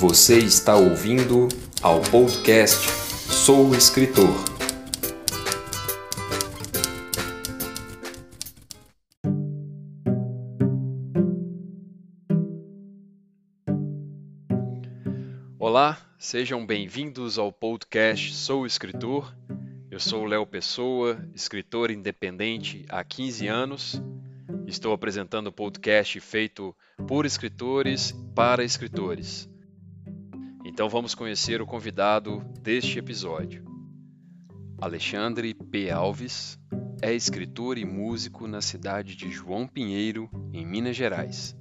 Você está ouvindo ao podcast Sou Escritor. Olá, sejam bem-vindos ao podcast Sou Escritor. Eu sou Léo Pessoa, escritor independente há 15 anos. Estou apresentando o podcast feito por escritores para escritores. Então vamos conhecer o convidado deste episódio. Alexandre P. Alves é escritor e músico na cidade de João Pinheiro, em Minas Gerais.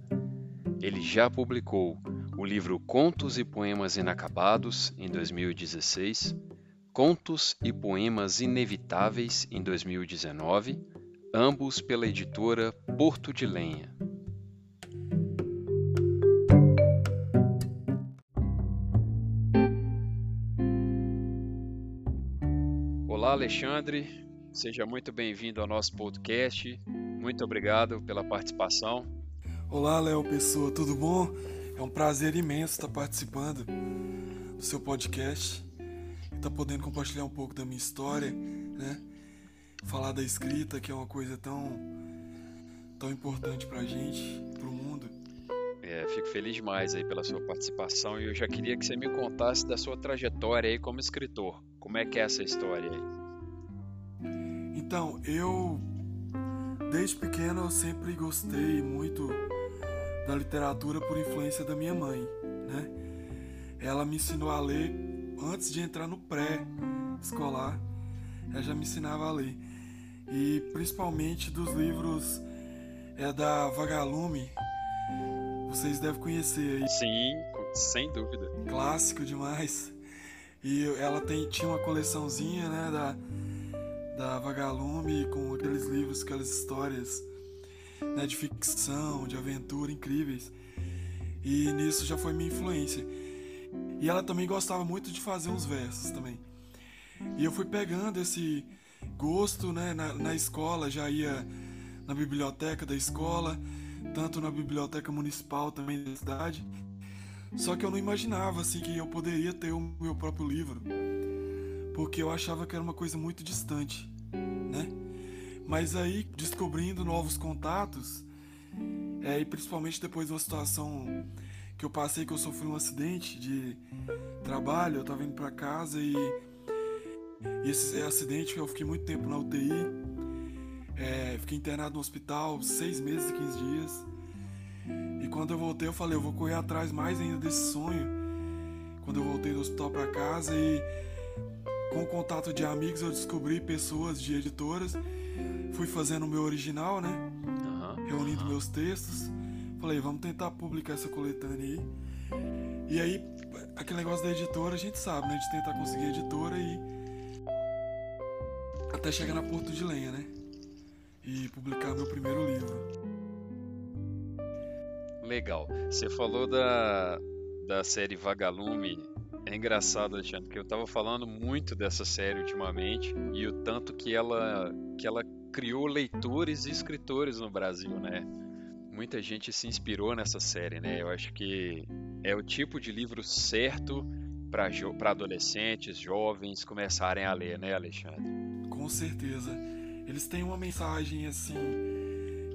Ele já publicou o livro Contos e Poemas Inacabados, em 2016, Contos e Poemas Inevitáveis, em 2019, ambos pela editora Porto de Lenha. Alexandre. Seja muito bem-vindo ao nosso podcast. Muito obrigado pela participação. Olá, Léo Pessoa, tudo bom? É um prazer imenso estar participando do seu podcast e estar podendo compartilhar um pouco da minha história, né? Falar da escrita, que é uma coisa tão, tão importante pra gente, pro mundo. É, fico feliz demais aí pela sua participação e eu já queria que você me contasse da sua trajetória aí como escritor. Como é que é essa história aí? Então, eu desde pequeno eu sempre gostei muito da literatura por influência da minha mãe, né? Ela me ensinou a ler antes de entrar no pré-escolar. Ela já me ensinava a ler. E principalmente dos livros é da Vagalume. Vocês devem conhecer aí. Sim, sem dúvida. Clássico demais. E ela tem, tinha uma coleçãozinha, né, da, da Vagalume com aqueles livros, aquelas histórias né, de ficção, de aventura incríveis. E nisso já foi minha influência. E ela também gostava muito de fazer uns versos também. E eu fui pegando esse gosto, né, na, na escola, já ia na biblioteca da escola, tanto na biblioteca municipal também da cidade. Só que eu não imaginava assim que eu poderia ter o meu próprio livro, porque eu achava que era uma coisa muito distante, né? Mas aí descobrindo novos contatos, é, e principalmente depois de uma situação que eu passei que eu sofri um acidente de trabalho, eu tava indo para casa e, esse acidente eu fiquei muito tempo na UTI, é, fiquei internado no hospital seis meses e 15 dias. E quando eu voltei, eu falei, eu vou correr atrás mais ainda desse sonho. Quando eu voltei do hospital para casa e com o contato de amigos eu descobri pessoas de editoras, fui fazendo o meu original, né? Uhum, Reunindo uhum. meus textos. Falei, vamos tentar publicar essa coletânea aí. E aí, aquele negócio da editora, a gente sabe, né? De tentar conseguir editora e. Até chegar na Porto de Lenha, né? E publicar meu primeiro livro. Legal. Você falou da, da série Vagalume. É engraçado, Alexandre, que eu tava falando muito dessa série ultimamente e o tanto que ela, que ela criou leitores e escritores no Brasil, né? Muita gente se inspirou nessa série, né? Eu acho que é o tipo de livro certo para adolescentes, jovens começarem a ler, né, Alexandre? Com certeza. Eles têm uma mensagem assim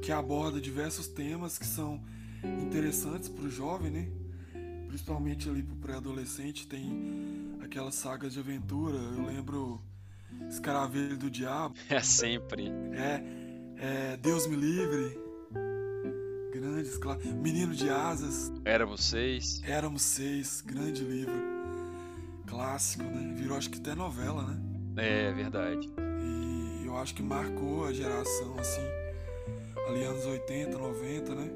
que aborda diversos temas que são interessantes para o jovem, né? Principalmente ali para o pré-adolescente tem aquelas sagas de aventura. Eu lembro Escaravelho do Diabo. É sempre. É, é Deus me livre. Grandes, claro. Menino de Asas. Éramos seis. Éramos seis. Grande livro. Clássico, né? Virou acho que até novela, né? É verdade. E eu acho que marcou a geração, assim, ali anos 80, 90, né?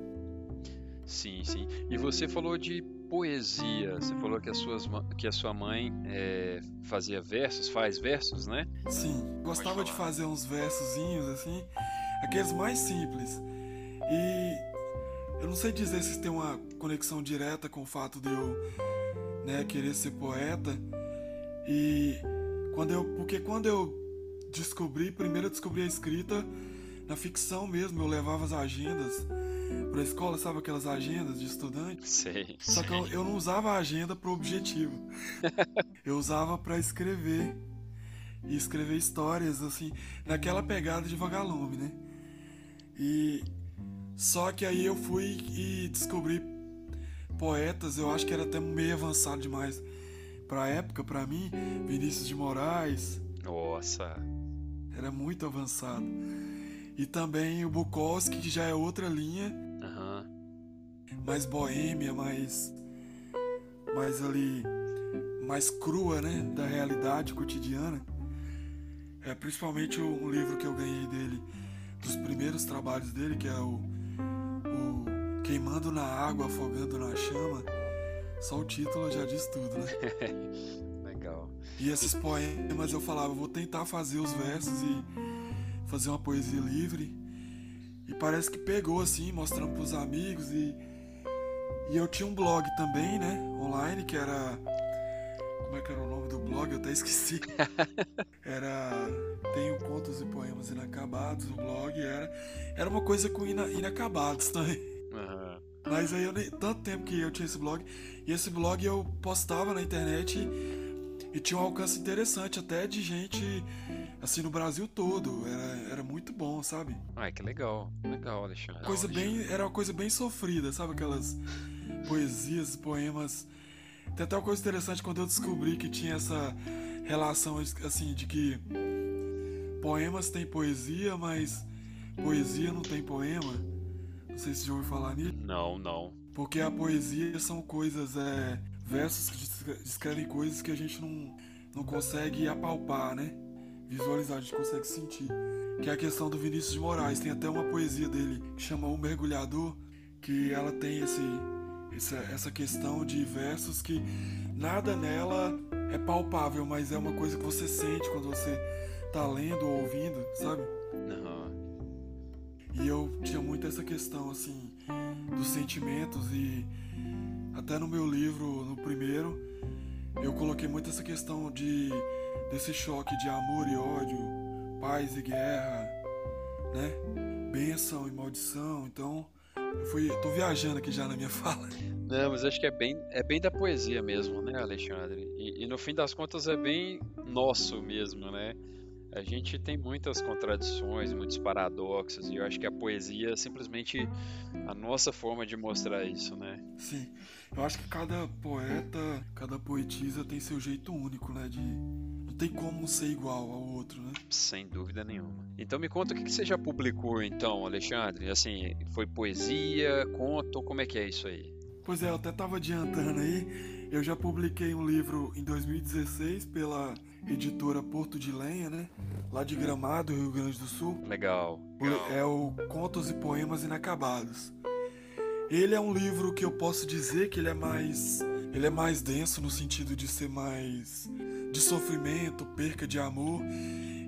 Sim, sim. E você falou de poesia. Você falou que a, suas, que a sua mãe é, fazia versos, faz versos, né? Sim, gostava de fazer uns versozinhos assim, aqueles mais simples. E eu não sei dizer se tem uma conexão direta com o fato de eu né, querer ser poeta. E quando eu, porque quando eu descobri, primeiro eu descobri a escrita na ficção mesmo, eu levava as agendas pra escola, sabe aquelas agendas de estudante? Sei. Só que eu, eu não usava a agenda pro objetivo. eu usava para escrever. E escrever histórias, assim, naquela pegada de vagalume, né? E. Só que aí eu fui e descobri poetas, eu acho que era até meio avançado demais pra época, pra mim. Vinícius de Moraes. Nossa. Era muito avançado. E também o Bukowski, que já é outra linha. Aham. Mais boêmia, mais. Mais ali. Mais crua, né? Da realidade cotidiana. É principalmente um livro que eu ganhei dele, dos primeiros trabalhos dele, que é o, o Queimando na Água, Afogando na Chama. Só o título já diz tudo, né? Legal. E esses poemas eu falava, vou tentar fazer os versos e fazer uma poesia livre. E parece que pegou assim, mostrando pros amigos e e eu tinha um blog também, né, online, que era como é que era o nome do blog? Eu até esqueci. Era tenho contos e poemas inacabados, o blog era era uma coisa com ina, inacabados também. Aham. Mas aí eu nem, tanto tempo que eu tinha esse blog, e esse blog eu postava na internet e, e tinha um alcance interessante até de gente assim no Brasil todo. Era, era muito bom, sabe? Ai, que legal. Legal, Alexandre. Coisa bem, era uma coisa bem sofrida, sabe aquelas poesias, poemas. Tem até uma coisa interessante quando eu descobri que tinha essa relação assim de que poemas têm poesia, mas poesia não tem poema. Não sei se já ouviu falar nisso. Não, não. Porque a poesia são coisas, é, versos que descre- descrevem coisas que a gente não, não consegue apalpar, né? Visualizar, a gente consegue sentir. Que é a questão do Vinícius de Moraes. Tem até uma poesia dele que chama O Mergulhador, que ela tem esse, essa, essa questão de versos que nada nela é palpável, mas é uma coisa que você sente quando você tá lendo ou ouvindo, sabe? Aham. E eu tinha muito essa questão, assim, dos sentimentos e até no meu livro, no primeiro, eu coloquei muito essa questão de desse choque de amor e ódio, paz e guerra, né? Bênção e maldição. Então, eu fui, tô viajando aqui já na minha fala. Não, mas acho que é bem, é bem da poesia mesmo, né, Alexandre? E, e no fim das contas é bem nosso mesmo, né? A gente tem muitas contradições, muitos paradoxos, e eu acho que a poesia é simplesmente a nossa forma de mostrar isso, né? Sim. Eu acho que cada poeta, cada poetisa tem seu jeito único, né? De tem como ser igual ao outro, né? Sem dúvida nenhuma. Então me conta o que que você já publicou então, Alexandre? Assim, foi poesia, conto, como é que é isso aí? Pois é, eu até tava adiantando aí. Eu já publiquei um livro em 2016 pela editora Porto de Lenha, né? Lá de Gramado, Rio Grande do Sul. Legal. É o Contos e Poemas Inacabados. Ele é um livro que eu posso dizer que ele é mais ele é mais denso no sentido de ser mais de sofrimento, perca de amor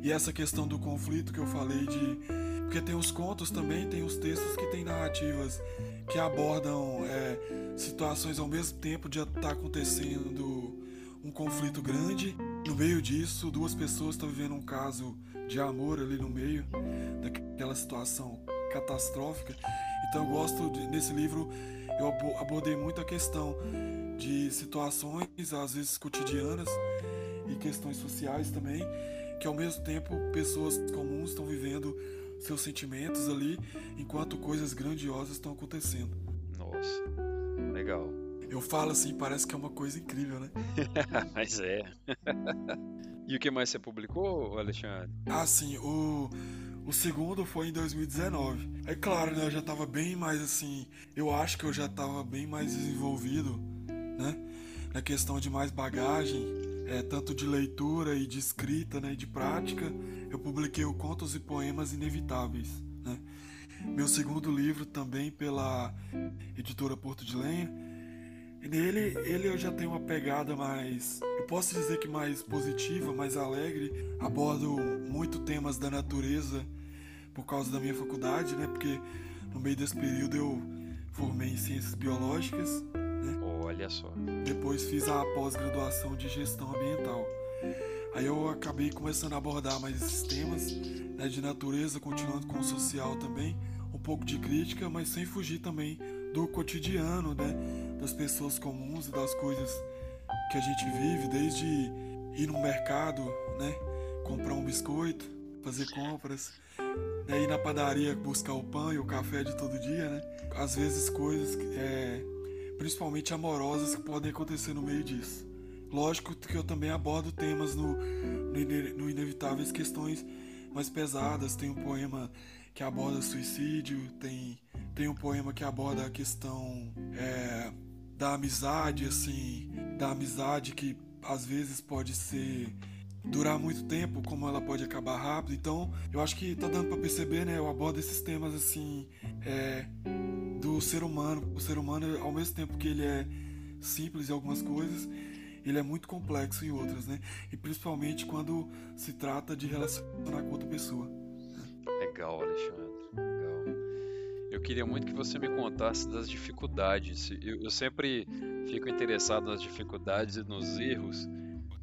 e essa questão do conflito que eu falei de porque tem os contos também, tem os textos que tem narrativas que abordam é, situações ao mesmo tempo de estar acontecendo um conflito grande. No meio disso, duas pessoas estão vivendo um caso de amor ali no meio daquela situação catastrófica. Então eu gosto de, nesse livro eu abo- abordei muito a questão de situações às vezes cotidianas e questões sociais também, que ao mesmo tempo pessoas comuns estão vivendo seus sentimentos ali, enquanto coisas grandiosas estão acontecendo. Nossa. Legal. Eu falo assim, parece que é uma coisa incrível, né? Mas é. e o que mais você publicou, Alexandre? Ah, sim, o, o segundo foi em 2019. É claro, né? Eu já tava bem mais assim. Eu acho que eu já tava bem mais desenvolvido, né? Na questão de mais bagagem, é, tanto de leitura e de escrita, né? E de prática. Eu publiquei o Contos e Poemas Inevitáveis, né? Meu segundo livro também pela editora Porto de Lenha. E nele, ele eu já tenho uma pegada mais, eu posso dizer que mais positiva, mais alegre. Abordo muito temas da natureza por causa da minha faculdade, né? Porque no meio desse período eu formei em ciências biológicas, Olha só. depois fiz a pós-graduação de gestão ambiental. Aí eu acabei começando a abordar mais esses temas né, de natureza, continuando com o social também, um pouco de crítica, mas sem fugir também do cotidiano, né, das pessoas comuns e das coisas que a gente vive, desde ir no mercado, né, comprar um biscoito, fazer compras, né, ir na padaria buscar o pão e o café de todo dia, né, às vezes coisas é, principalmente amorosas que podem acontecer no meio disso. Lógico que eu também abordo temas no, no, no Inevitáveis questões mais pesadas. Tem um poema que aborda suicídio, tem, tem um poema que aborda a questão é, da amizade, assim, da amizade que às vezes pode ser durar muito tempo, como ela pode acabar rápido. Então, eu acho que tá dando para perceber, né? Eu abordo esses temas assim é, do ser humano. O ser humano, ao mesmo tempo que ele é simples em algumas coisas, ele é muito complexo em outras, né? E principalmente quando se trata de relacionar com outra pessoa. Legal, Alexandre. Legal. Eu queria muito que você me contasse das dificuldades. Eu, eu sempre fico interessado nas dificuldades e nos erros,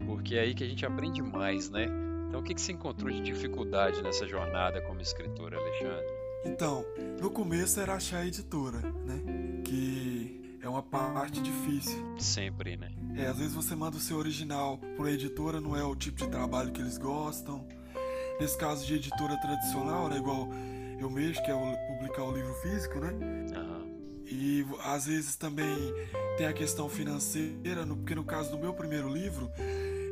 porque é aí que a gente aprende mais, né? Então, o que, que você encontrou de dificuldade nessa jornada como escritora, Alexandre? Então, no começo era achar a editora, né? Que é uma parte difícil. Sempre, né? É, às vezes você manda o seu original para uma editora, não é o tipo de trabalho que eles gostam. Nesse caso de editora tradicional, né, igual eu mesmo, que é publicar o livro físico, né? Uhum. E às vezes também tem a questão financeira, porque no caso do meu primeiro livro,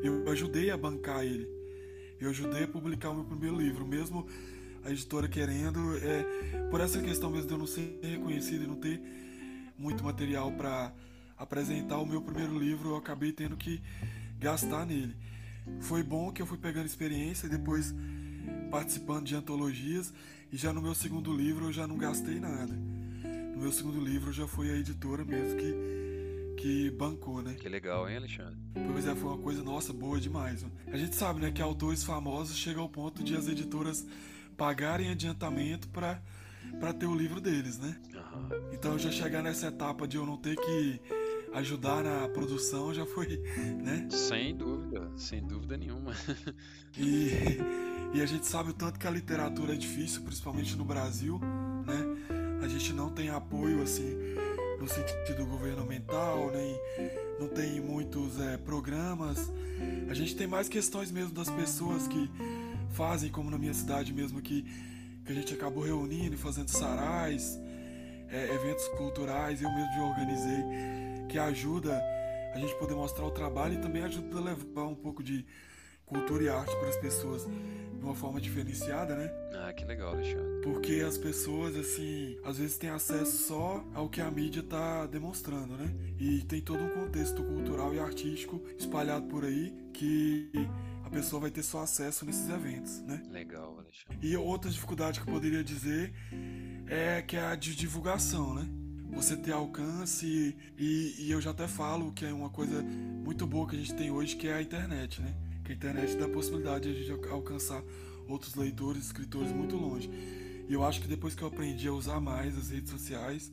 eu ajudei a bancar ele. Eu ajudei a publicar o meu primeiro livro, mesmo a editora querendo, é, por essa questão mesmo de eu não ser reconhecido e não ter muito material para apresentar o meu primeiro livro, eu acabei tendo que gastar nele. Foi bom que eu fui pegando experiência, depois participando de antologias, e já no meu segundo livro eu já não gastei nada. No meu segundo livro já foi a editora mesmo que, que bancou, né? Que legal, hein, Alexandre? Pois é, foi uma coisa, nossa, boa demais. A gente sabe, né, que autores famosos chegam ao ponto de as editoras pagarem adiantamento para para ter o livro deles, né? Uhum. Então já chegar nessa etapa de eu não ter que ajudar na produção já foi, né? Sem dúvida, sem dúvida nenhuma. e, e a gente sabe o tanto que a literatura é difícil, principalmente no Brasil, né? A gente não tem apoio assim no sentido governamental, nem não tem muitos é, programas. A gente tem mais questões mesmo das pessoas que fazem, como na minha cidade mesmo, que, que a gente acabou reunindo e fazendo sarais, é, eventos culturais, eu mesmo organizei que ajuda a gente poder mostrar o trabalho e também ajuda a levar um pouco de cultura e arte para as pessoas de uma forma diferenciada, né? Ah, que legal, Alexandre. Porque as pessoas, assim, às vezes têm acesso só ao que a mídia está demonstrando, né? E tem todo um contexto cultural e artístico espalhado por aí que a pessoa vai ter só acesso nesses eventos, né? Legal, Alexandre. E outra dificuldade que eu poderia dizer é que é a de divulgação, né? você ter alcance e, e, eu já até falo que é uma coisa muito boa que a gente tem hoje que é a internet, né? Que a internet dá a possibilidade de a gente alcançar outros leitores, escritores muito longe. E eu acho que depois que eu aprendi a usar mais as redes sociais,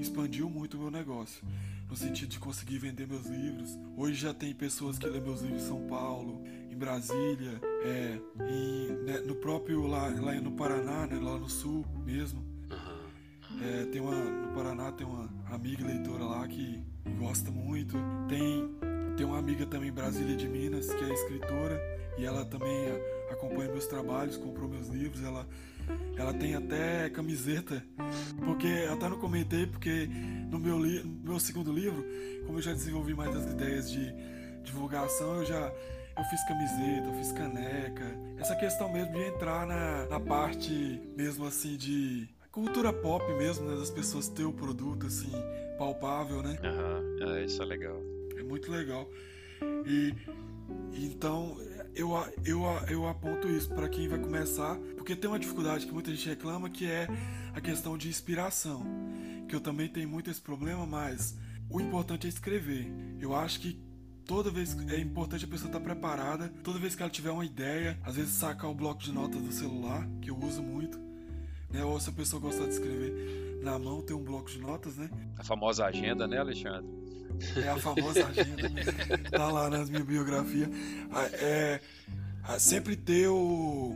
expandiu muito o meu negócio. No sentido de conseguir vender meus livros. Hoje já tem pessoas que lêem meus livros em São Paulo, em Brasília, é, em, né, no próprio lá, lá no Paraná, né, lá no sul mesmo. É, tem uma, no Paraná tem uma amiga leitora lá que gosta muito. Tem, tem uma amiga também em Brasília de Minas que é escritora e ela também acompanha meus trabalhos, comprou meus livros. Ela, ela tem até camiseta, porque até não comentei, porque no meu, li, no meu segundo livro, como eu já desenvolvi mais as ideias de divulgação, eu já eu fiz camiseta, eu fiz caneca. Essa questão mesmo de entrar na, na parte mesmo assim de cultura pop mesmo, né? Das pessoas ter o produto assim, palpável, né? Aham, uhum. é, isso é legal. É muito legal. E então eu, eu, eu aponto isso para quem vai começar, porque tem uma dificuldade que muita gente reclama que é a questão de inspiração. Que eu também tenho muito esse problema, mas o importante é escrever. Eu acho que toda vez é importante a pessoa estar preparada, toda vez que ela tiver uma ideia, às vezes sacar o bloco de notas do celular, que eu uso muito, né? Ou se a pessoa gostar de escrever na mão, tem um bloco de notas, né? A famosa agenda, né, Alexandre? É a famosa agenda. tá lá na minha biografia. Ah, é, é sempre ter o,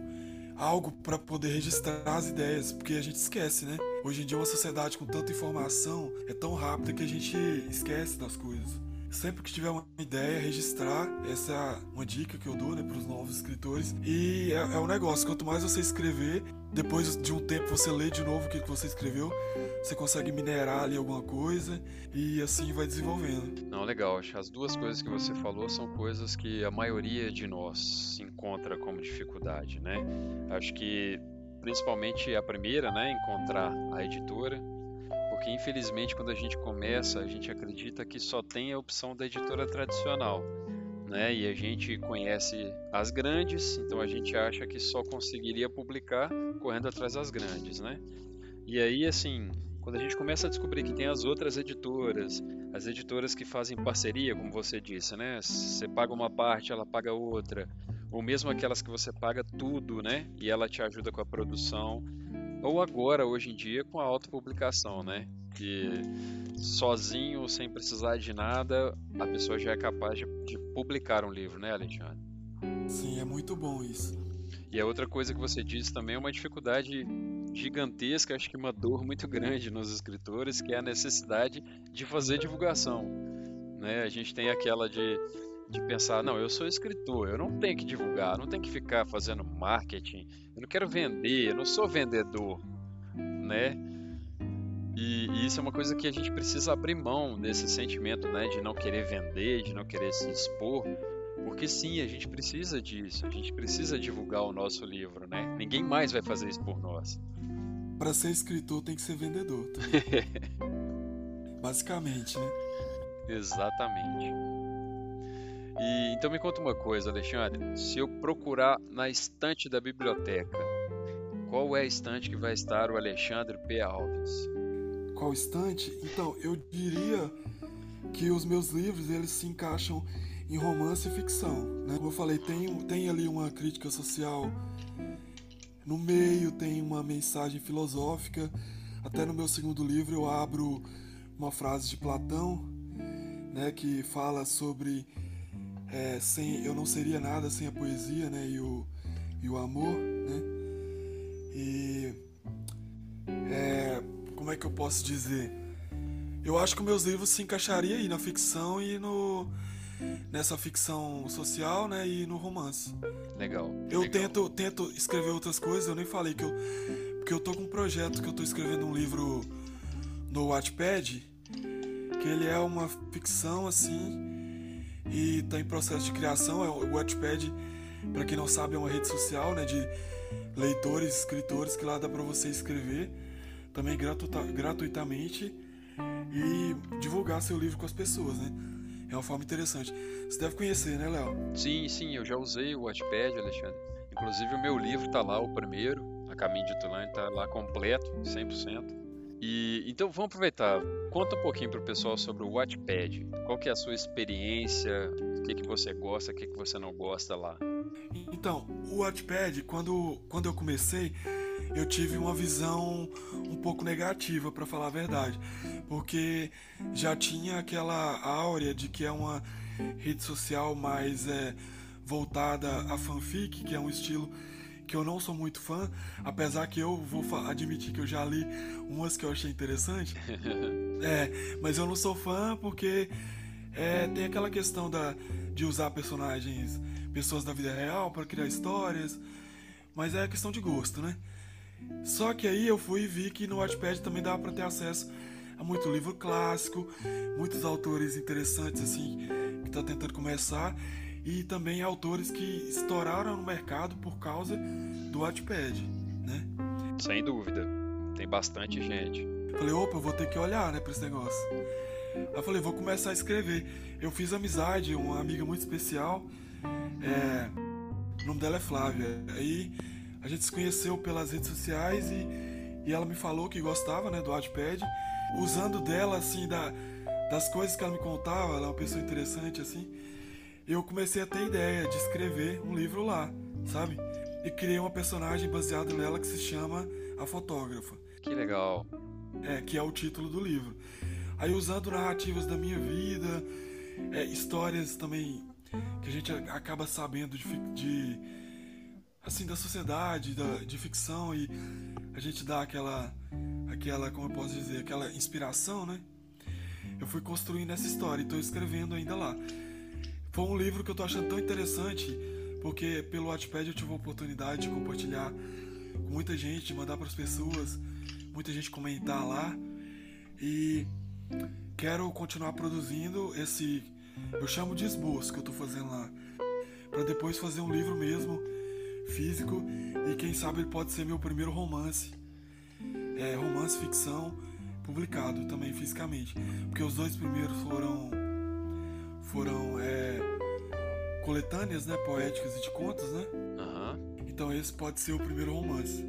algo para poder registrar as ideias, porque a gente esquece, né? Hoje em dia, uma sociedade com tanta informação é tão rápida que a gente esquece das coisas sempre que tiver uma ideia, registrar. Essa é uma dica que eu dou né, para os novos escritores. E é, é um negócio: quanto mais você escrever, depois de um tempo você lê de novo o que você escreveu, você consegue minerar ali alguma coisa e assim vai desenvolvendo. Não, legal. As duas coisas que você falou são coisas que a maioria de nós encontra como dificuldade, né? Acho que principalmente a primeira, né, encontrar a editora porque infelizmente quando a gente começa, a gente acredita que só tem a opção da editora tradicional, né? E a gente conhece as grandes, então a gente acha que só conseguiria publicar correndo atrás das grandes, né? E aí assim, quando a gente começa a descobrir que tem as outras editoras, as editoras que fazem parceria, como você disse, né? Você paga uma parte, ela paga outra, ou mesmo aquelas que você paga tudo, né? E ela te ajuda com a produção ou agora, hoje em dia, com a autopublicação, né? Que sozinho, sem precisar de nada, a pessoa já é capaz de, de publicar um livro, né, Alexandre? Sim, é muito bom isso. E a outra coisa que você disse também é uma dificuldade gigantesca, acho que uma dor muito grande nos escritores, que é a necessidade de fazer divulgação. Né? A gente tem aquela de de pensar, não, eu sou escritor, eu não tenho que divulgar, não tenho que ficar fazendo marketing, eu não quero vender, eu não sou vendedor, né? E, e, isso é uma coisa que a gente precisa abrir mão desse sentimento, né, de não querer vender, de não querer se expor, porque sim, a gente precisa disso, a gente precisa divulgar o nosso livro, né? Ninguém mais vai fazer isso por nós. Para ser escritor tem que ser vendedor. Tá? Basicamente, né? Exatamente. E então me conta uma coisa, Alexandre. Se eu procurar na estante da biblioteca, qual é a estante que vai estar o Alexandre P. Alves? Qual estante? Então, eu diria que os meus livros eles se encaixam em romance e ficção. Né? Como eu falei, tem, tem ali uma crítica social no meio, tem uma mensagem filosófica. Até no meu segundo livro eu abro uma frase de Platão, né, que fala sobre é, sem eu não seria nada sem a poesia, né, e o, e o amor, né, e é, como é que eu posso dizer? Eu acho que meus livros se encaixariam aí na ficção e no nessa ficção social, né, e no romance. Legal. Eu legal. tento tento escrever outras coisas. Eu nem falei que eu porque eu tô com um projeto que eu tô escrevendo um livro no Wattpad, que ele é uma ficção assim e está em processo de criação. É o Wattpad, para quem não sabe, é uma rede social né, de leitores, escritores que lá dá para você escrever também gratuita, gratuitamente e divulgar seu livro com as pessoas, né? É uma forma interessante. Você deve conhecer, né, Léo? Sim, sim, eu já usei o Wattpad, Alexandre. Inclusive o meu livro está lá, o primeiro, A Caminho de Tulane, está lá completo, 100%. E então vamos aproveitar. Conta um pouquinho para o pessoal sobre o Wattpad. Qual que é a sua experiência? O que, que você gosta, o que, que você não gosta lá? Então, o Wattpad, quando, quando eu comecei, eu tive uma visão um pouco negativa, para falar a verdade, porque já tinha aquela áurea de que é uma rede social mais é, voltada a fanfic, que é um estilo que eu não sou muito fã, apesar que eu vou admitir que eu já li umas que eu achei interessante. é, mas eu não sou fã porque é, tem aquela questão da, de usar personagens, pessoas da vida real para criar histórias, mas é questão de gosto, né? Só que aí eu fui e vi que no Wattpad também dava para ter acesso a muito livro clássico, muitos autores interessantes assim que tá tentando começar e também autores que estouraram no mercado por causa do Wattpad, né? Sem dúvida, tem bastante gente. Falei, opa, eu vou ter que olhar, né, pra esse negócio. Aí falei, vou começar a escrever. Eu fiz amizade, uma amiga muito especial, é... o nome dela é Flávia. Aí a gente se conheceu pelas redes sociais e, e ela me falou que gostava, né, do Wattpad. Usando dela, assim, da, das coisas que ela me contava, ela é uma pessoa interessante, assim eu comecei a ter ideia de escrever um livro lá, sabe? E criei uma personagem baseada nela que se chama A Fotógrafa. Que legal. É, que é o título do livro. Aí usando narrativas da minha vida, é, histórias também que a gente acaba sabendo de, de assim da sociedade, da, de ficção e a gente dá aquela aquela, como eu posso dizer, aquela inspiração, né? Eu fui construindo essa história e estou escrevendo ainda lá. Foi um livro que eu tô achando tão interessante porque pelo Wattpad eu tive a oportunidade de compartilhar com muita gente, mandar para as pessoas, muita gente comentar lá. E quero continuar produzindo esse eu chamo de esboço que eu tô fazendo lá para depois fazer um livro mesmo físico e quem sabe ele pode ser meu primeiro romance. É, romance ficção publicado também fisicamente porque os dois primeiros foram foram é, coletâneas né poéticas e de contos né Aham. então esse pode ser o primeiro romance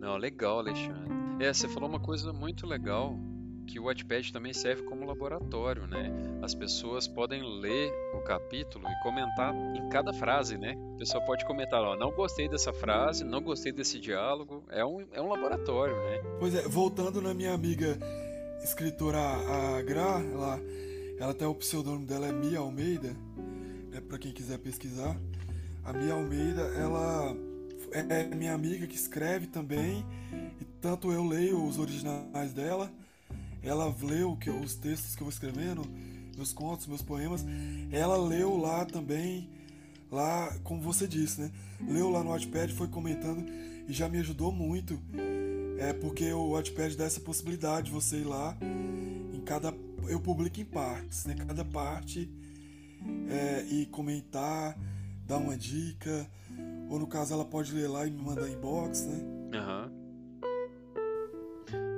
Não, legal, Alexandre. É, você falou uma coisa muito legal, que o Wattpad também serve como laboratório, né? As pessoas podem ler o capítulo e comentar em cada frase, né? A pessoa pode comentar, ó, não gostei dessa frase, não gostei desse diálogo. É um, é um laboratório, né? Pois é, voltando na minha amiga escritora a Gra, ela, ela até o pseudônimo dela é Mia Almeida, né, para quem quiser pesquisar. A Mia Almeida, ela é minha amiga que escreve também, e tanto eu leio os originais dela, ela leu que os textos que eu vou escrevendo, meus contos, meus poemas, ela leu lá também, lá, como você disse, né? Leu lá no Wattpad, foi comentando e já me ajudou muito. É porque o Wattpad dá essa possibilidade de você ir lá em cada eu publico em partes, né? Cada parte é, e comentar, dar uma dica, ou no caso ela pode ler lá e me mandar inbox, né? Aham.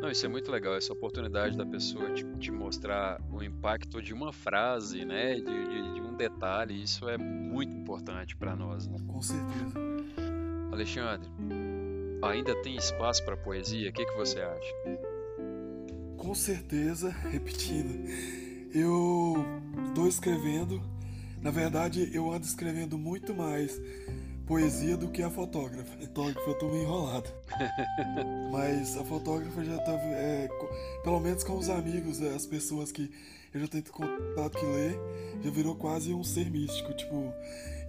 Não, isso é muito legal, essa oportunidade da pessoa te, te mostrar o impacto de uma frase, né? De, de- de um detalhe, isso é muito importante para nós, né? Com certeza. Alexandre, ainda tem espaço para poesia? O que, que você acha? Com certeza, repetindo, eu estou escrevendo. Na verdade, eu ando escrevendo muito mais poesia do que a fotógrafa. Fotógrafa, eu tô meio enrolado. Mas a fotógrafa já tá. é, pelo menos com os amigos, é, as pessoas que eu já tenho contato que lê, já virou quase um ser místico. Tipo,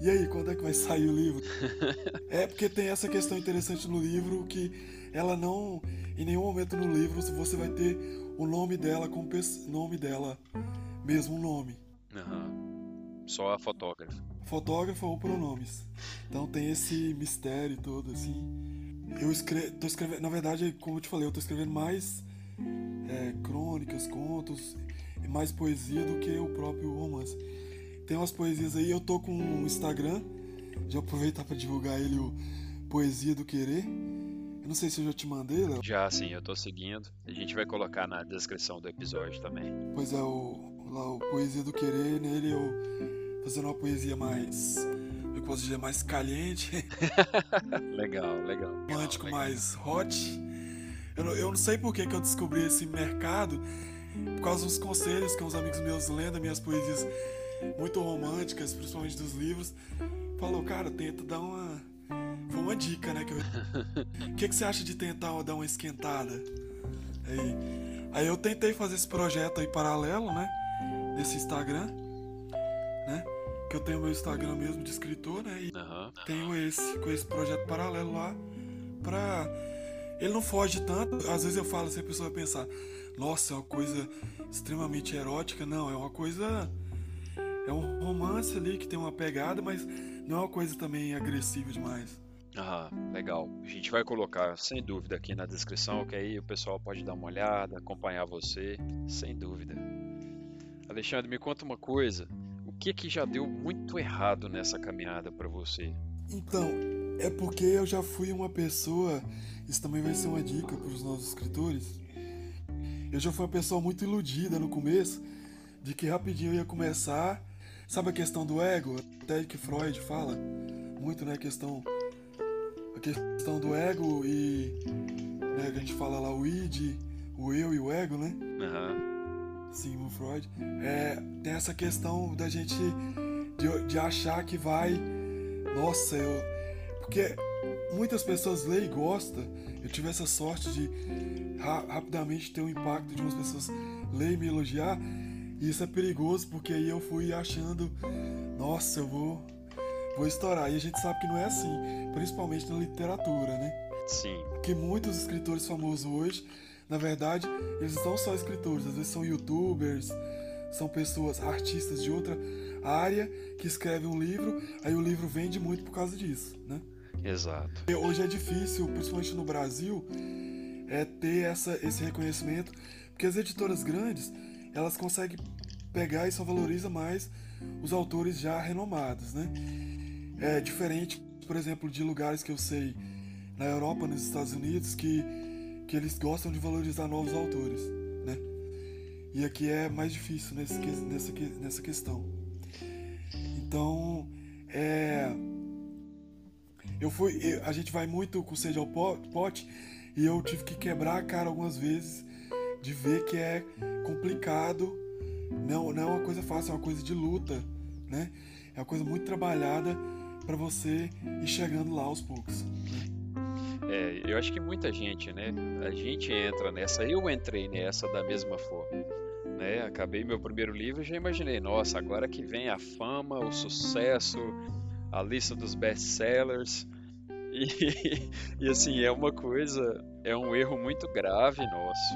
e aí, quando é que vai sair o livro? É porque tem essa questão interessante no livro que ela não. Em nenhum momento no livro você vai ter o nome dela como pes- nome dela, mesmo o nome. Aham. Só a fotógrafa. Fotógrafa ou pronomes. Então tem esse mistério todo, assim. Eu escre tô escrevendo, na verdade, como eu te falei, eu tô escrevendo mais é, crônicas, contos, e mais poesia do que o próprio romance. Tem umas poesias aí, eu tô com um Instagram, já aproveitar para divulgar ele, o Poesia do Querer. Eu não sei se eu já te mandei, Léo. Já sim, eu tô seguindo. A gente vai colocar na descrição do episódio também. Pois é, o, lá o Poesia do Querer, nele eu fazendo uma poesia mais. Eu posso dizer mais caliente, Legal, legal. romântico, mais hot. Eu não, eu não sei por que, que eu descobri esse mercado, por causa dos conselhos que uns amigos meus lendo minhas poesias muito românticas, principalmente dos livros. Falou, cara, tenta dar uma. Uma dica, né? que eu- O que, que você acha de tentar dar uma esquentada? Aí, aí eu tentei fazer esse projeto aí paralelo, né? Nesse Instagram, né? Que eu tenho meu Instagram mesmo de escritor, né? E Aham. tenho esse, com esse projeto paralelo lá pra. Ele não foge tanto, às vezes eu falo assim, a pessoa vai pensar, nossa, é uma coisa extremamente erótica. Não, é uma coisa. É um romance ali que tem uma pegada, mas não é uma coisa também agressiva demais. Ah, legal. A gente vai colocar, sem dúvida, aqui na descrição, que aí o pessoal pode dar uma olhada, acompanhar você, sem dúvida. Alexandre, me conta uma coisa. O que que já deu muito errado nessa caminhada pra você? Então, é porque eu já fui uma pessoa. Isso também vai ser uma dica para os nossos escritores. Eu já fui uma pessoa muito iludida no começo, de que rapidinho eu ia começar. Sabe a questão do ego? Até que Freud fala muito, né? A questão, a questão do ego e. Né, que a gente fala lá o id, o eu e o ego, né? Aham. Sigmund Freud, é, tem essa questão da gente de, de achar que vai, nossa, eu, porque muitas pessoas leem e gostam, eu eu tive essa sorte de ra rapidamente ter um impacto de umas pessoas ler e me elogiar. E isso é perigoso porque aí eu fui achando, nossa, eu vou, vou estourar. E a gente sabe que não é assim, principalmente na literatura, né? Sim. Que muitos escritores famosos hoje, na verdade, eles não são só escritores, às vezes são youtubers, são pessoas, artistas de outra área que escrevem um livro, aí o livro vende muito por causa disso, né? Exato. E hoje é difícil, principalmente no Brasil, é ter essa, esse reconhecimento, porque as editoras grandes, elas conseguem pegar e só valoriza mais os autores já renomados, né? É diferente, por exemplo, de lugares que eu sei na Europa, nos Estados Unidos, que, que eles gostam de valorizar novos autores, né? E aqui é mais difícil nesse, nessa, nessa questão. Então, é, eu fui, a gente vai muito com sede ao pote e eu tive que quebrar a cara algumas vezes de ver que é complicado, não, não é uma coisa fácil, é uma coisa de luta, né? É uma coisa muito trabalhada para você ir chegando lá aos poucos. É, eu acho que muita gente, né? A gente entra nessa, eu entrei nessa da mesma forma. Né? Acabei meu primeiro livro e já imaginei, nossa, agora que vem a fama, o sucesso, a lista dos best-sellers. E, e assim, é uma coisa, é um erro muito grave nosso.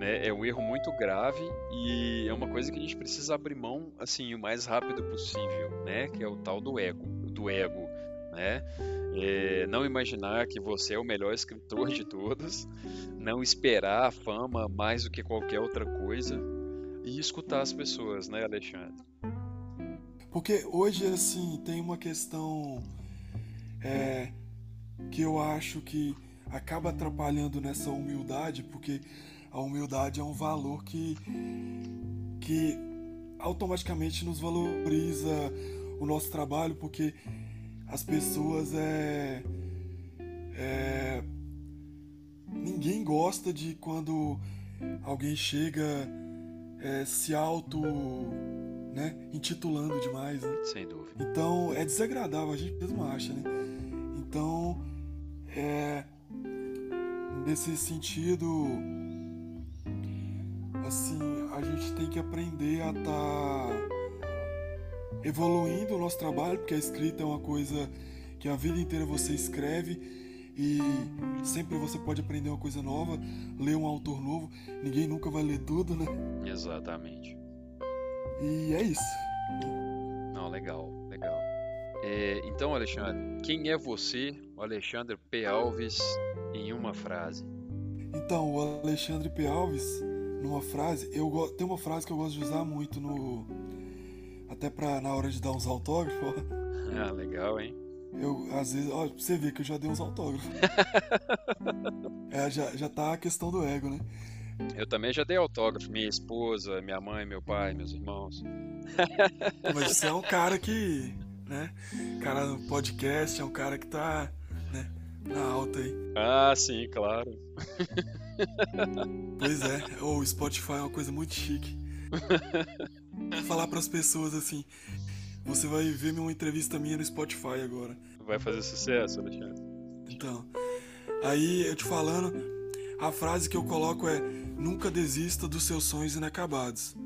Né? É um erro muito grave e é uma coisa que a gente precisa abrir mão assim o mais rápido possível, né? Que é o tal do ego, do ego, né? É, não imaginar que você é o melhor escritor de todos, não esperar a fama mais do que qualquer outra coisa e escutar as pessoas, né, Alexandre? Porque hoje, assim, tem uma questão é, que eu acho que acaba atrapalhando nessa humildade, porque a humildade é um valor que, que automaticamente nos valoriza o nosso trabalho, porque as pessoas é, é ninguém gosta de quando alguém chega é, se auto né, intitulando demais, né? Sem dúvida. Então é desagradável, a gente mesmo acha, né? Então é nesse sentido assim a gente tem que aprender a estar tá evoluindo o nosso trabalho, porque a escrita é uma coisa que a vida inteira você escreve e sempre você pode aprender uma coisa nova, ler um autor novo. Ninguém nunca vai ler tudo, né? Exatamente. E é isso. Não, legal, legal. É, então, Alexandre, quem é você, o Alexandre P. Alves, em uma frase? Então, o Alexandre P. Alves, numa frase, eu tem uma frase que eu gosto de usar muito no até para na hora de dar uns autógrafos. Ah, legal, hein? Eu, às vezes, ó, você vê que eu já dei uns autógrafos. é, já, já tá a questão do ego, né? Eu também já dei autógrafo, minha esposa, minha mãe, meu pai, meus irmãos. Mas você é um cara que, né? Cara no podcast, é um cara que tá, né? Na alta aí. Ah, sim, claro. Pois é, o Spotify é uma coisa muito chique. Falar para as pessoas assim: você vai ver uma entrevista minha no Spotify agora. Vai fazer sucesso, Alexandre. Então, aí eu te falando, a frase que eu coloco é: nunca desista dos seus sonhos inacabados.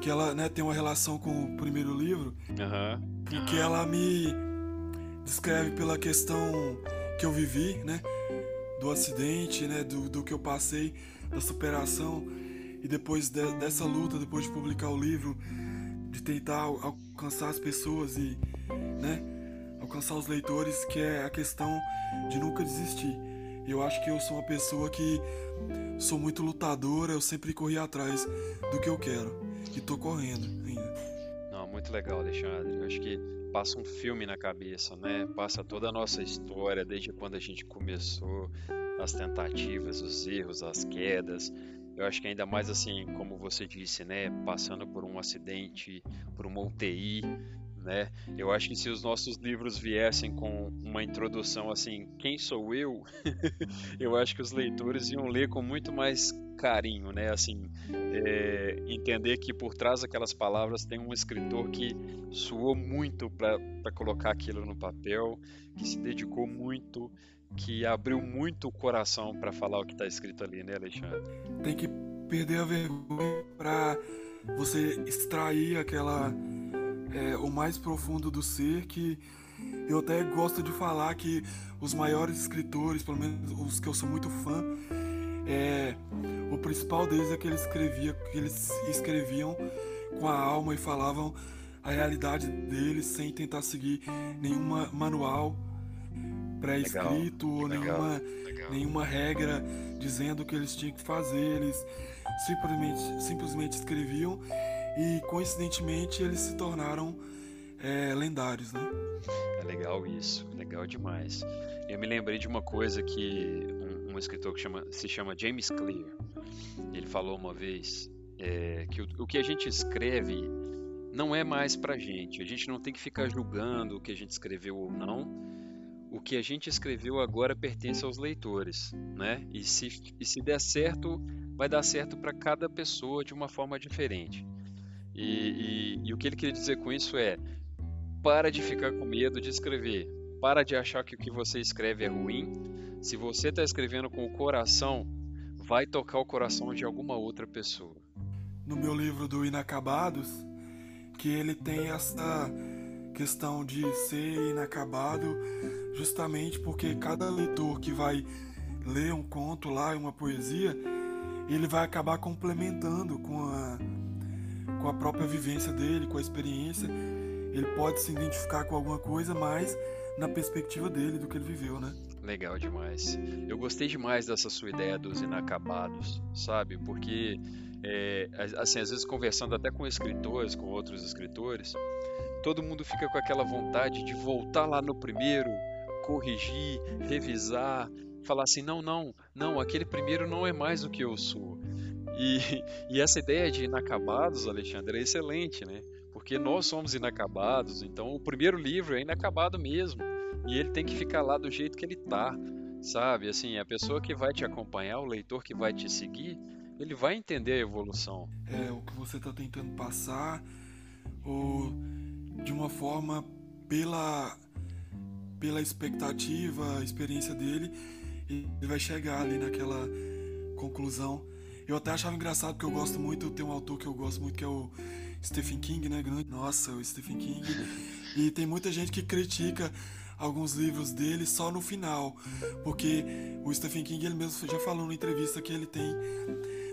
Que ela né, tem uma relação com o primeiro livro, uhum. porque ela me descreve pela questão que eu vivi, né? Do acidente, né? Do, do que eu passei, da superação. E depois de, dessa luta, depois de publicar o livro, de tentar alcançar as pessoas e, né? Alcançar os leitores, que é a questão de nunca desistir. Eu acho que eu sou uma pessoa que sou muito lutadora, eu sempre corri atrás do que eu quero. E tô correndo ainda. Não, muito legal, Alexandre. Eu acho que passa um filme na cabeça, né? Passa toda a nossa história, desde quando a gente começou, as tentativas, os erros, as quedas. Eu acho que ainda mais assim, como você disse, né? Passando por um acidente, por uma UTI, né? Eu acho que se os nossos livros viessem com uma introdução assim, quem sou eu? eu acho que os leitores iam ler com muito mais carinho, né? Assim, é, entender que por trás daquelas palavras tem um escritor que suou muito para colocar aquilo no papel, que se dedicou muito, que abriu muito o coração para falar o que está escrito ali, né, Alexandre? Tem que perder a vergonha para você extrair aquela é, o mais profundo do ser que eu até gosto de falar que os maiores escritores, pelo menos os que eu sou muito fã, é, o principal deles é que eles, escrevia, que eles escreviam com a alma e falavam a realidade deles sem tentar seguir nenhum manual pré-escrito ou nenhuma, nenhuma regra dizendo o que eles tinham que fazer. Eles simplesmente, simplesmente escreviam e coincidentemente eles se tornaram é, lendários, né? É legal isso, legal demais. Eu me lembrei de uma coisa que um, escritor que chama, se chama James Clear, ele falou uma vez é, que o, o que a gente escreve não é mais pra gente. A gente não tem que ficar julgando o que a gente escreveu ou não. O que a gente escreveu agora pertence aos leitores, né? E se, e se der certo, vai dar certo para cada pessoa de uma forma diferente. E, e, e, o que ele queria dizer com isso é: para de ficar com medo de escrever, para de achar que o que você escreve é ruim. Se você está escrevendo com o coração, vai tocar o coração de alguma outra pessoa. No meu livro do Inacabados, que ele tem essa questão de ser inacabado, justamente porque cada leitor que vai ler um conto lá, uma poesia, ele vai acabar complementando com a, com a própria vivência dele, com a experiência. Ele pode se identificar com alguma coisa, mas na perspectiva dele, do que ele viveu, né? Legal demais. Eu gostei demais dessa sua ideia dos inacabados, sabe? Porque, é, assim, às vezes conversando até com escritores, com outros escritores, todo mundo fica com aquela vontade de voltar lá no primeiro, corrigir, revisar, falar assim: não, não, não, aquele primeiro não é mais o que eu sou. E, e essa ideia de inacabados, Alexandre, é excelente, né? Porque nós somos inacabados, então o primeiro livro é inacabado mesmo. E ele tem que ficar lá do jeito que ele tá, sabe? Assim, a pessoa que vai te acompanhar, o leitor que vai te seguir, ele vai entender a evolução. É, o que você está tentando passar, ou de uma forma pela pela expectativa, a experiência dele, ele vai chegar ali naquela conclusão. Eu até achava engraçado porque eu gosto muito, tem um autor que eu gosto muito que é o Stephen King, né? Nossa, o Stephen King. E tem muita gente que critica alguns livros dele só no final, porque o Stephen King ele mesmo já falou na entrevista que ele tem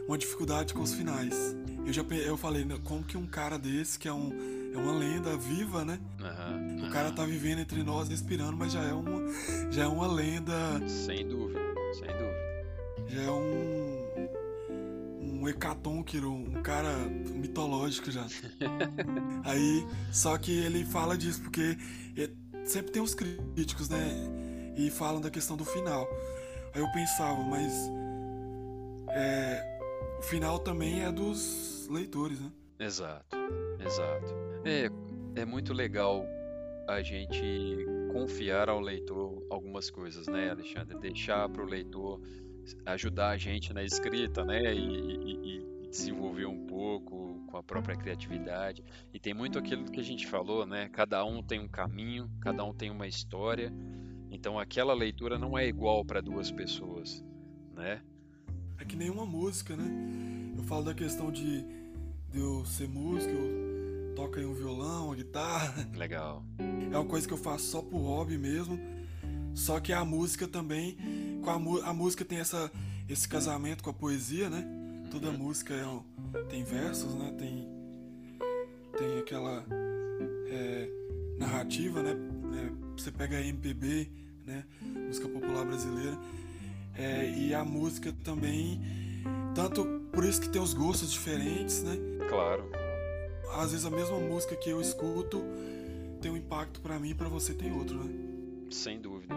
uma dificuldade com os finais. Eu já eu falei, como que um cara desse, que é, um, é uma lenda viva, né? Uhum, o cara tá vivendo entre nós, respirando, mas já é uma, já é uma lenda. Sem dúvida, sem dúvida. Já é um, um hecatonquiro, um cara mitológico já. Aí, só que ele fala disso, porque sempre tem os críticos, né? E falam da questão do final. Aí eu pensava, mas. É, o final também é dos leitores, né? Exato, exato. É, é muito legal a gente confiar ao leitor algumas coisas, né, Alexandre? Deixar para o leitor ajudar a gente na escrita, né? E, e, e, desenvolver um pouco com a própria criatividade. E tem muito aquilo que a gente falou, né? Cada um tem um caminho, cada um tem uma história. Então aquela leitura não é igual para duas pessoas, né? É que nenhuma música, né? Eu falo da questão de, de eu ser músico, eu toco aí um violão, uma guitarra. Legal. É uma coisa que eu faço só por hobby mesmo. Só que a música também, com a, a música tem essa, esse casamento com a poesia, né? Toda música é um, tem versos, né? Tem, tem aquela é, narrativa, né? É, você pega a MPB, né? Música popular brasileira é, e a música também, tanto por isso que tem os gostos diferentes, né? Claro. Às vezes a mesma música que eu escuto tem um impacto para mim e para você tem outro, né? Sem dúvida.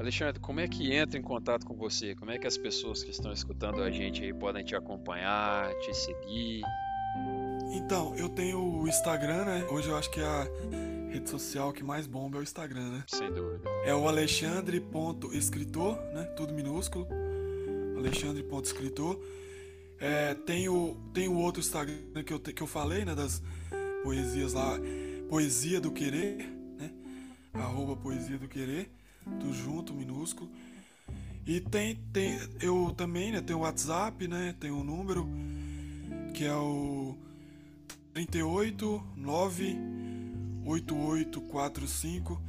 Alexandre, como é que entra em contato com você? Como é que as pessoas que estão escutando a gente aí podem te acompanhar, te seguir? Então, eu tenho o Instagram, né? Hoje eu acho que é a rede social que mais bomba é o Instagram, né? Sem dúvida. É o alexandre.escritor, né? Tudo minúsculo. Alexandre.escritor. É, tem, o, tem o outro Instagram que eu, que eu falei, né? Das poesias lá. Poesia do Querer, né? Arroba Poesia do Querer. Tudo junto, minúsculo. E tem, tem eu também, né, tenho o WhatsApp, né, tem o número que é o 38 9 8845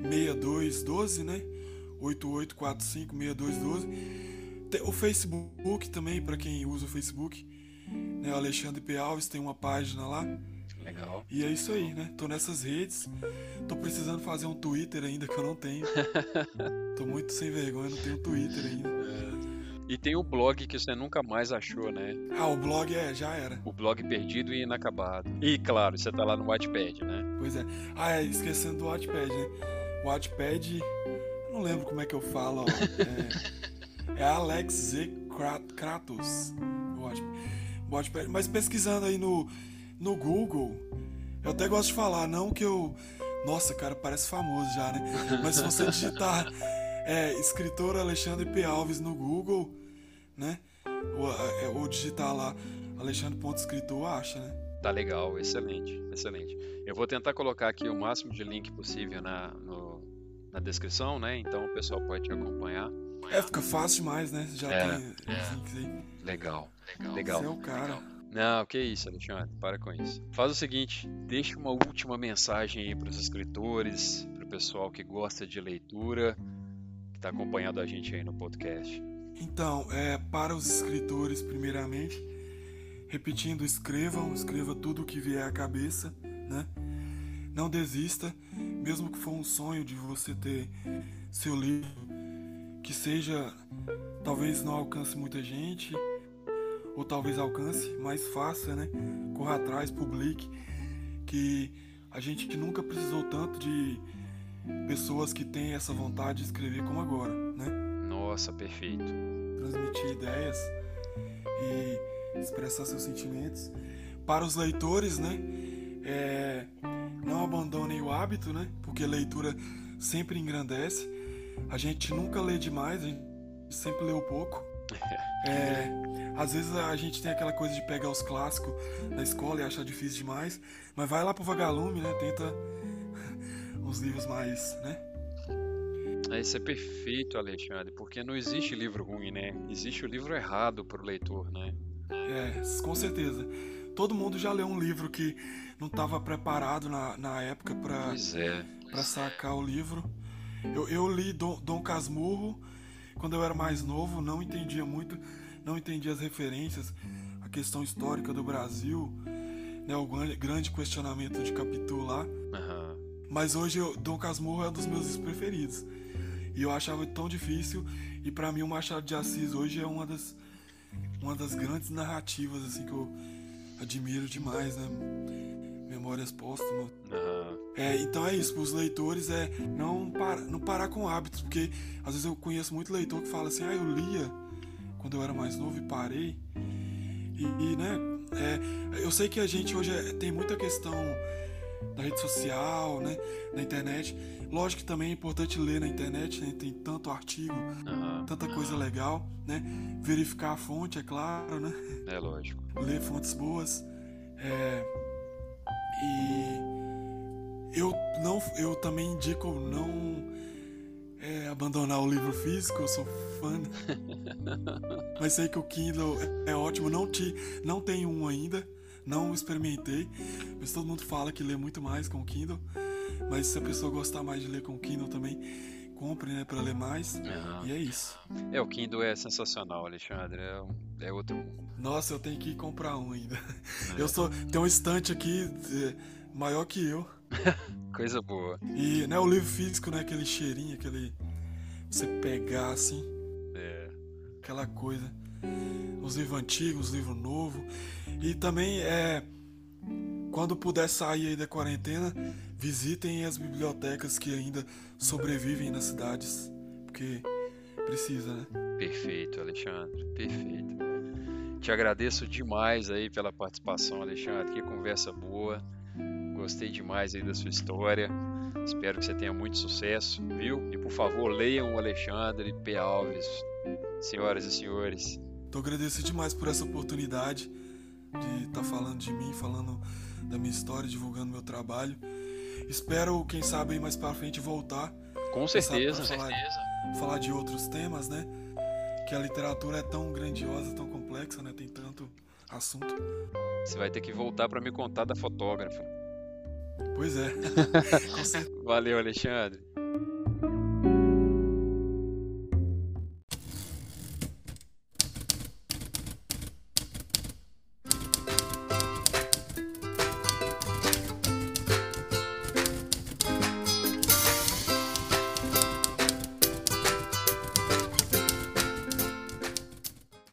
6212, né? 8845 6212. Tem o Facebook também, para quem usa o Facebook, né? Alexandre P. Alves tem uma página lá. Legal. E é isso aí, né? Tô nessas redes. Tô precisando fazer um Twitter ainda que eu não tenho. Tô muito sem vergonha, não tenho Twitter ainda. E tem o blog que você nunca mais achou, né? Ah, o blog é, já era. O blog perdido e inacabado. E claro, você tá lá no Wattpad, né? Pois é. Ah, é, esquecendo do Wattpad, né? O Wattpad, não lembro como é que eu falo. É, é Alex Z Kratos. O Wattpad. Mas pesquisando aí no, no Google, eu até gosto de falar, não que eu. Nossa, cara, parece famoso já, né? Mas se você digitar é, escritor Alexandre P. Alves no Google, né? Ou, é, ou digitar lá Alexandre Ponto Escritor, acha, né? Tá legal, excelente, excelente. Eu vou tentar colocar aqui o máximo de link possível na, no, na descrição, né? Então o pessoal pode te acompanhar. É, fica fácil demais, né? Já É, tem os links aí. Legal, legal. Você é o cara. Não, que isso, Alexandre, para com isso. Faz o seguinte, deixa uma última mensagem aí para os escritores, para o pessoal que gosta de leitura, que está acompanhando a gente aí no podcast. Então, é, para os escritores, primeiramente, repetindo, escrevam, escreva tudo o que vier à cabeça, né? Não desista, mesmo que for um sonho de você ter seu livro, que seja, talvez não alcance muita gente, ou talvez alcance, mas faça, né? Corra atrás, publique, que a gente que nunca precisou tanto de pessoas que têm essa vontade de escrever como agora, né? Nossa, perfeito. transmitir ideias e expressar seus sentimentos. Para os leitores, né? é, não abandonem o hábito, né? Porque leitura sempre engrandece. A gente nunca lê demais, a gente sempre leu pouco. É, às vezes a gente tem aquela coisa de pegar os clássicos da escola e achar difícil demais, mas vai lá pro Vagalume, né? Tenta uns livros mais, né? Isso é perfeito, Alexandre, porque não existe livro ruim, né? Existe o livro errado para o leitor, né? É, com certeza. Todo mundo já leu um livro que não estava preparado na, na época para é. para sacar o livro. Eu, eu li Dom, Dom Casmurro quando eu era mais novo, não entendia muito, não entendia as referências, a questão histórica do Brasil, né, o grande, questionamento de Capitu lá. Aham. Mas hoje eu, Dom Casmurro é um dos meus preferidos. E eu achava tão difícil, e para mim o Machado de Assis hoje é uma das, uma das grandes narrativas assim que eu admiro demais, né? Memórias póstumas. Aham. É, então é isso, para os leitores é não, para, não parar com hábitos, porque às vezes eu conheço muito leitor que fala assim, ah, eu lia quando eu era mais novo e parei. E, e, né, é, eu sei que a gente hoje é- tem muita questão da rede social, né, na internet. Lógico que também é importante ler na internet, né, tem tanto artigo, Aham. tanta coisa legal, né, verificar a fonte, é claro, né É lógico. ler fontes boas. É, e eu não, eu também indico não é, abandonar o livro físico. Eu sou fã, mas sei que o Kindle é ótimo. Não te, não tenho um ainda, não experimentei. Mas todo mundo fala que lê muito mais com o Kindle. Mas se a pessoa gostar mais de ler com o Kindle também, compre, né, para ler mais. Aham. E é isso. É, o Kindle é sensacional, Alexandre. É, um- é outro mundo. Nossa, eu tenho que comprar um ainda. Eu sou. Tem um estante aqui é, maior que eu. Coisa boa. E né, o livro físico, né? Aquele cheirinho, aquele. Você pegar assim, É. aquela coisa. Os livros antigos, os livros novos. E também é. Quando puder sair aí da quarentena, visitem as bibliotecas que ainda sobrevivem nas cidades. Porque precisa, né? Perfeito, Alexandre. Perfeito. Te agradeço demais aí pela participação, Alexandre. Que conversa boa. Gostei demais aí da sua história. Espero que você tenha muito sucesso, viu? E por favor, leiam o Alexandre P. Alves. Senhoras e senhores, Tô agradecido demais por essa oportunidade de estar falando de mim, falando da minha história, divulgando meu trabalho. Espero, quem sabe, mais pra frente voltar Com certeza. Falar, certeza. falar de outros temas, né? Que a literatura é tão grandiosa, tão complexa, né? Tem tanto assunto. Você vai ter que voltar para me contar da fotógrafa. Pois é. Valeu, Alexandre.